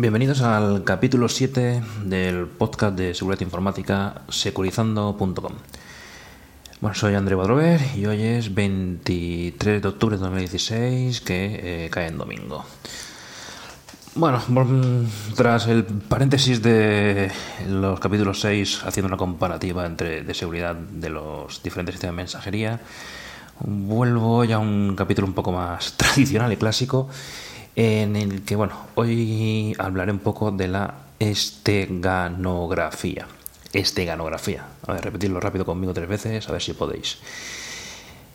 Bienvenidos al capítulo 7 del podcast de seguridad informática securizando.com. Bueno, soy André Badrover y hoy es 23 de octubre de 2016 que eh, cae en domingo. Bueno, tras el paréntesis de los capítulos 6 haciendo una comparativa entre de seguridad de los diferentes sistemas de mensajería, vuelvo ya a un capítulo un poco más tradicional y clásico en el que, bueno, hoy hablaré un poco de la esteganografía. Esteganografía. A ver, repetirlo rápido conmigo tres veces, a ver si podéis.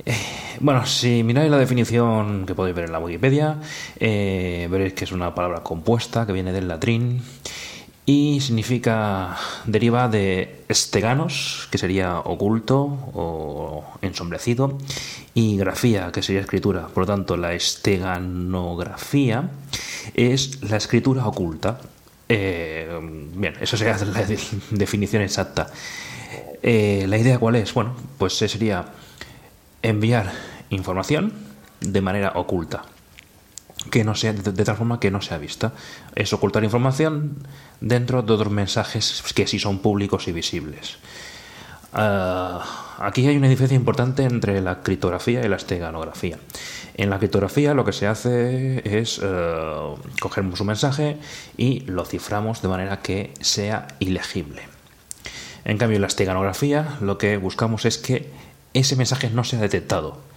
Eh, bueno, si miráis la definición que podéis ver en la Wikipedia, eh, veréis que es una palabra compuesta que viene del latín y significa, deriva de esteganos, que sería oculto o ensombrecido, y grafía, que sería escritura. Por lo tanto, la esteganografía es la escritura oculta. Eh, bien, eso sería la definición exacta. Eh, ¿La idea cuál es? Bueno, pues sería enviar información de manera oculta que no sea de, tal forma que no sea vista. Es ocultar información dentro de otros mensajes que sí son públicos y visibles. Ah, aquí hay una diferencia importante entre la criptografía y la esteganografía. En la criptografía lo que se hace es uh, cogemos un mensaje y lo ciframos de manera que sea ilegible. En cambio, en la esteganografía lo que buscamos es que ese mensaje no sea detectado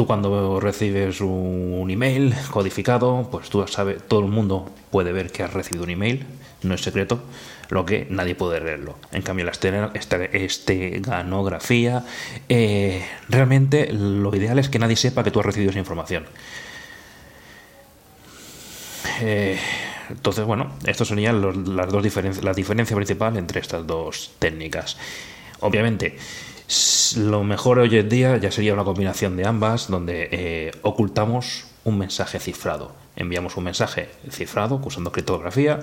Tú cuando recibes un email codificado, pues tú sabes, todo el mundo puede ver que has recibido un email, no es secreto, lo que nadie puede leerlo. En cambio, la esteganografía, eh, realmente lo ideal es que nadie sepa que tú has recibido esa información. Eh, entonces, bueno, estas serían las dos diferencias, la diferencia principal entre estas dos técnicas. Obviamente, lo mejor hoy en día ya sería una combinación de ambas, donde eh, ocultamos un mensaje cifrado. Enviamos un mensaje cifrado usando criptografía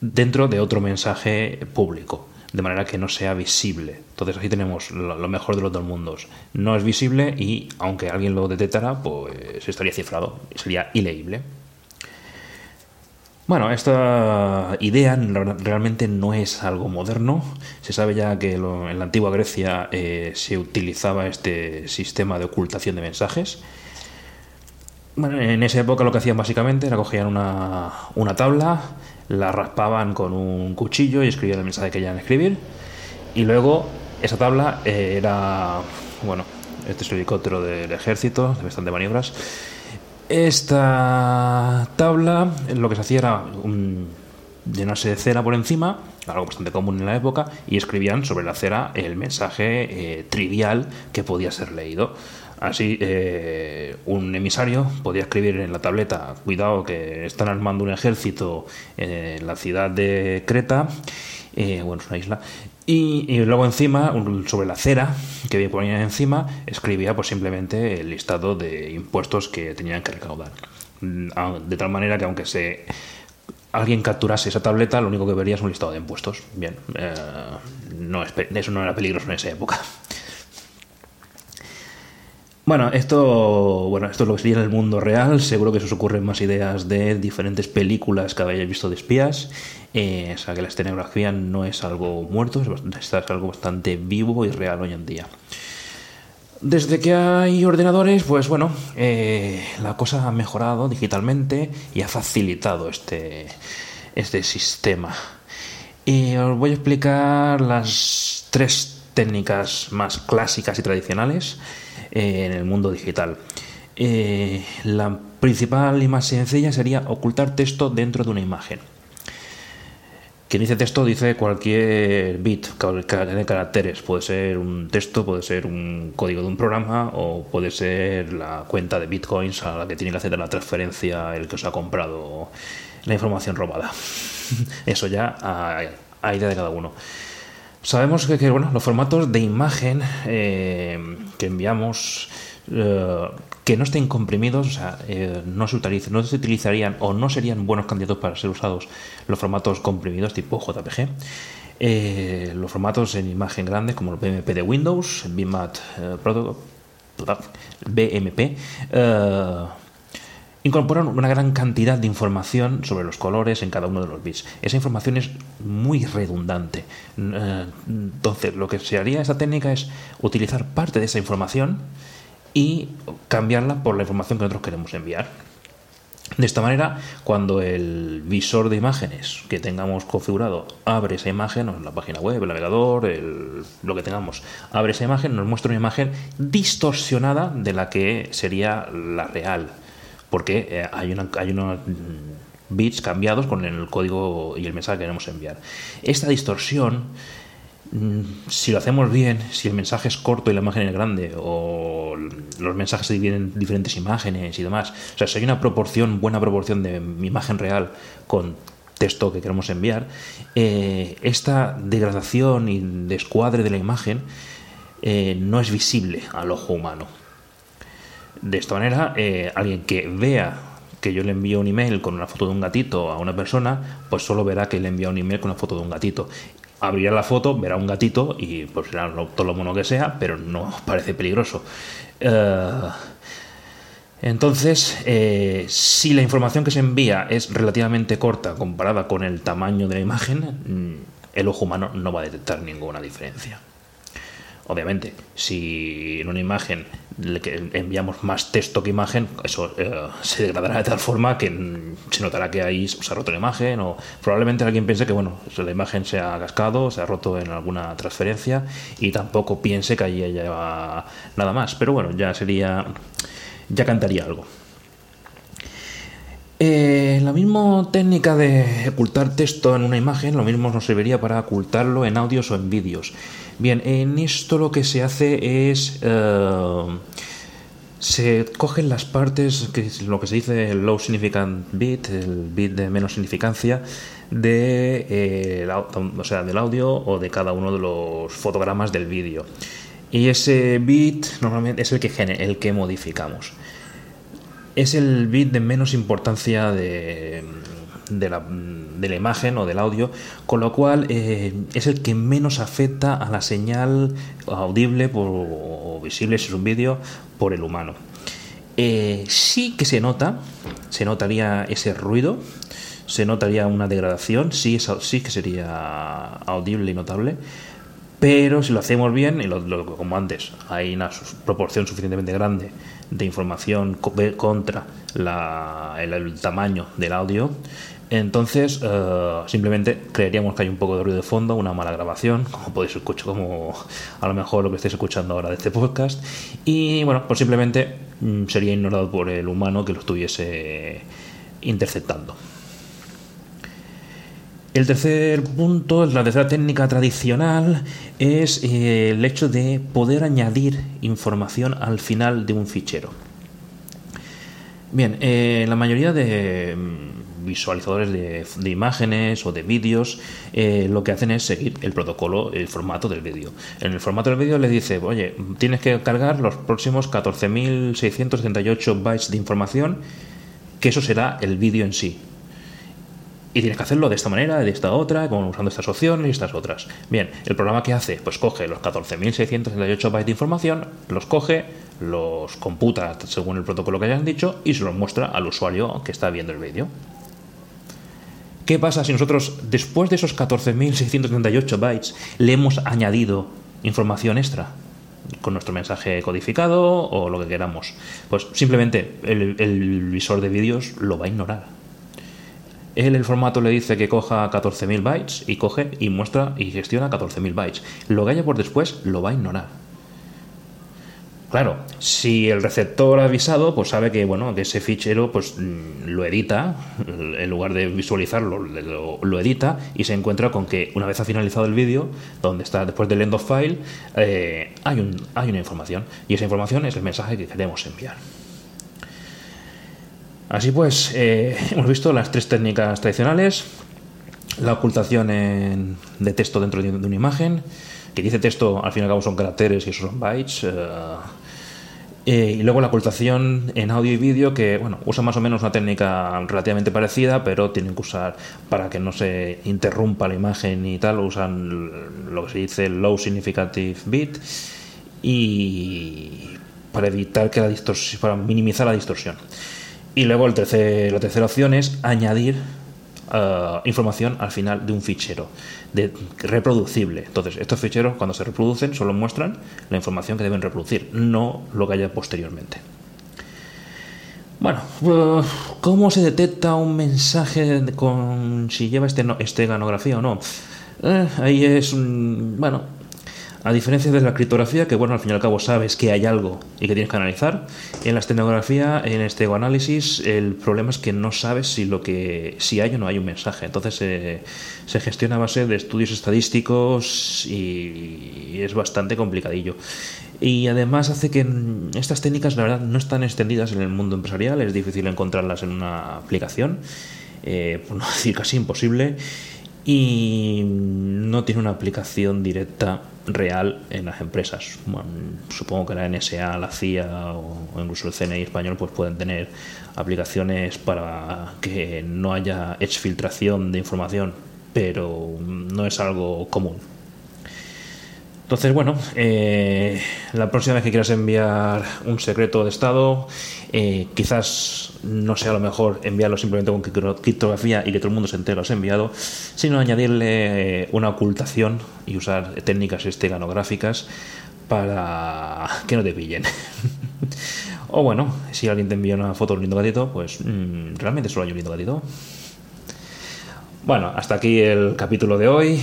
dentro de otro mensaje público, de manera que no sea visible. Entonces así tenemos lo mejor de los dos mundos. No es visible y aunque alguien lo detectara, pues estaría cifrado, sería ileíble. Bueno, esta idea realmente no es algo moderno. Se sabe ya que en la antigua Grecia eh, se utilizaba este sistema de ocultación de mensajes. Bueno, en esa época lo que hacían básicamente era cogían una, una tabla, la raspaban con un cuchillo y escribían el mensaje que querían escribir. Y luego esa tabla eh, era, bueno, este es el helicóptero del ejército, de bastante maniobras esta tabla lo que se hacía era llenarse de cera por encima, algo bastante común en la época, y escribían sobre la cera el mensaje eh, trivial que podía ser leído. Así, eh, un emisario podía escribir en la tableta, cuidado que están armando un ejército en la ciudad de Creta, eh, bueno, es una isla, y, luego encima, sobre la cera que ponía encima, escribía pues simplemente el listado de impuestos que tenían que recaudar. Mm, de tal manera que aunque se alguien capturase esa tableta, lo único que vería es un listado de impuestos. Bien, eh, no eso no era peligroso en esa época. Bueno, esto, bueno, esto es lo que sería en el mundo real. Seguro que se os ocurren más ideas de diferentes películas que habéis visto de espías. Eh, o sea que la estenografía no es algo muerto, es, algo bastante vivo y real hoy en día. Desde que hay ordenadores, pues bueno, eh, la cosa ha mejorado digitalmente y ha facilitado este, este sistema. Y os voy a explicar las tres técnicas más clásicas y tradicionales eh, en el mundo digital. Eh, la principal y más sencilla sería ocultar texto dentro de una imagen. Quien dice texto dice cualquier bit, de caracteres. Puede ser un texto, puede ser un código de un programa o puede ser la cuenta de bitcoins a la que tiene que hacer la transferencia el que os ha comprado la información robada. Eso ya a idea de cada uno. Sabemos que, bueno, los formatos de imagen eh, que enviamos eh, que no estén comprimidos, o sea, eh, no, se utilizarían o no serían buenos candidatos para ser usados los formatos comprimidos tipo JPG. los formatos en imagen grande como el BMP de Windows, el BMAT BMP, incorporan una gran cantidad de información sobre los colores en cada uno de los bits. Esa información es muy redundante. Entonces, lo que se haría esta técnica es utilizar parte de esa información y cambiarla por la información que nosotros queremos enviar. De esta manera, cuando el visor de imágenes que tengamos configurado abre esa imagen, o la página web, el navegador, lo que tengamos, abre esa imagen, nos muestra una imagen distorsionada de la que sería la real, porque eh, hay, una, hay unos bits cambiados con el código y el mensaje que queremos enviar. Esta distorsión Mm, si lo hacemos bien, si el mensaje es corto y la imagen es grande, o los mensajes se dividen en diferentes imágenes y demás, o sea, si hay una proporción, buena proporción de imagen real con texto que queremos enviar, eh, esta degradación y descuadre de la imagen eh, no es visible al ojo humano. De esta manera, eh, alguien que vea que yo le envío un email con una foto de un gatito a una persona, pues solo verá que le envía un email con una foto de un gatito abrirá la foto, verá un gatito y pues será todo lo mono que sea, pero no parece peligroso. Eh, entonces, eh, si la información que se envía es relativamente corta comparada con el tamaño de la imagen, mm, el ojo humano no va a detectar ninguna diferencia. Obviamente, si en una imagen enviamos más texto que imagen, eso eh, se degradará de tal forma que se notará que ahí se ha roto la imagen o probablemente alguien piense que bueno, la imagen se ha cascado, se ha roto en alguna transferencia y tampoco piense que ahí haya nada más. Pero bueno, ya sería, ya cantaría algo. Eh, la misma técnica de ocultar texto en una imagen, lo mismo nos serviría para ocultarlo en audios o en vídeos. Bien, en esto lo que se hace es... Eh, se cogen las partes, que es lo que se dice el low significant bit, el bit de menos significancia, de, eh, del audio o de cada uno de los fotogramas del vídeo. Y ese bit normalmente es el que, el que modificamos es el bit de menos importancia de, la, imagen o del audio, con lo cual eh, es el que menos afecta a la señal audible o visible si es un vídeo por el humano. Eh, sí que se nota, se notaría ese ruido, se notaría una degradación, sí, sí que sería audible y notable, pero si lo hacemos bien, y lo, como antes, hay una proporción suficientemente grande de información contra el, tamaño del audio, entonces eh, simplemente creeríamos que hay un poco de ruido de fondo, una mala grabación, como podéis escuchar, como a lo mejor lo que estáis escuchando ahora de este podcast, y bueno, pues simplemente mm, sería ignorado por el humano que lo estuviese interceptando. El tercer punto, la tercera técnica tradicional, es eh, el hecho de poder añadir información al final de un fichero. Bien, eh, la mayoría de mm, visualizadores de, imágenes o de vídeos eh, lo que hacen es seguir el protocolo, el formato del vídeo. En el formato del vídeo le dice, oye, tienes que cargar los próximos 14.678 bytes de información, que eso será el vídeo en sí. Y tienes que hacerlo de esta manera, de esta otra, como usando estas opciones y estas otras. Bien, el programa que hace, pues coge los 14.638 bytes de información, los coge, los computa según el protocolo que hayan dicho y se los muestra al usuario que está viendo el vídeo. ¿Qué pasa si nosotros, después de esos 14.638 bytes, le hemos añadido información extra? con nuestro mensaje codificado o lo que queramos. Pues simplemente el visor de vídeos lo va a ignorar él el formato le dice que coja 14.000 bytes y coge y muestra y gestiona 14.000 bytes. Lo que haya por después lo va a ignorar. Claro, si el receptor ha avisado, pues sabe que bueno, que ese fichero pues mm, lo edita, en lugar de visualizarlo, lo, edita y se encuentra con que una vez ha finalizado el vídeo, donde está después del end of file, eh, hay una información y esa información es el mensaje que queremos enviar. Así pues, eh, hemos visto las tres técnicas tradicionales, la ocultación de texto dentro de una imagen, que dice texto al fin y al cabo son caracteres y esos son bytes, eh, eh, y luego la ocultación en audio y vídeo, que bueno, usa más o menos una técnica relativamente parecida, pero tienen que usar para que no se interrumpa la imagen y tal, usan lo que se dice low significative bit y para evitar que la distorsión, para minimizar la distorsión. Y luego el tercer, la tercera opción es añadir eh, información al final de un fichero de, reproducible. Entonces, estos ficheros cuando se reproducen solo muestran la información que deben reproducir, no lo que haya posteriormente. Bueno, eh, ¿cómo se detecta un mensaje con si lleva este, esteganografía o no? Eh, ahí es un, bueno, a diferencia de la criptografía, que bueno, al fin y al cabo sabes que hay algo y que tienes que analizar, en la estenografía, en este análisis, el problema es que no sabes si lo que si hay o no hay un mensaje. Entonces se gestiona a base de estudios estadísticos y, es bastante complicadillo. Y además hace que estas técnicas, la verdad, no están extendidas en el mundo empresarial, es difícil encontrarlas en una aplicación, eh, por no decir casi imposible, y no tiene una aplicación directa real en las empresas. supongo que la NSA, la CIA o, incluso el CNI español pues pueden tener aplicaciones para que no haya exfiltración de información, pero no es algo común. Entonces, bueno, eh, la próxima vez que quieras enviar un secreto de Estado, eh, quizás no sea lo mejor enviarlo simplemente con criptografía y que todo el mundo se entere lo has enviado, sino añadirle eh, una ocultación y usar técnicas esteganográficas para que no te pillen. o bueno, si alguien te envía una foto de un lindo gatito, pues mm, realmente solo hay un lindo gatito. Bueno, hasta aquí el capítulo de hoy.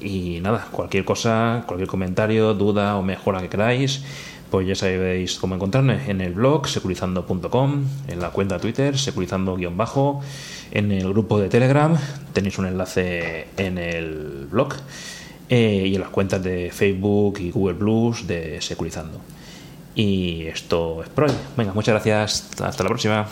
Y nada, cualquier cosa, cualquier comentario, duda o mejora que queráis, pues ya sabéis cómo encontrarme en el blog securizando.com, en la cuenta Twitter securizando-bajo, en el grupo de Telegram, tenéis un enlace en el blog, eh, y en las cuentas de Facebook y Google Plus de Securizando. Y esto es por hoy. Venga, muchas gracias. Hasta la próxima.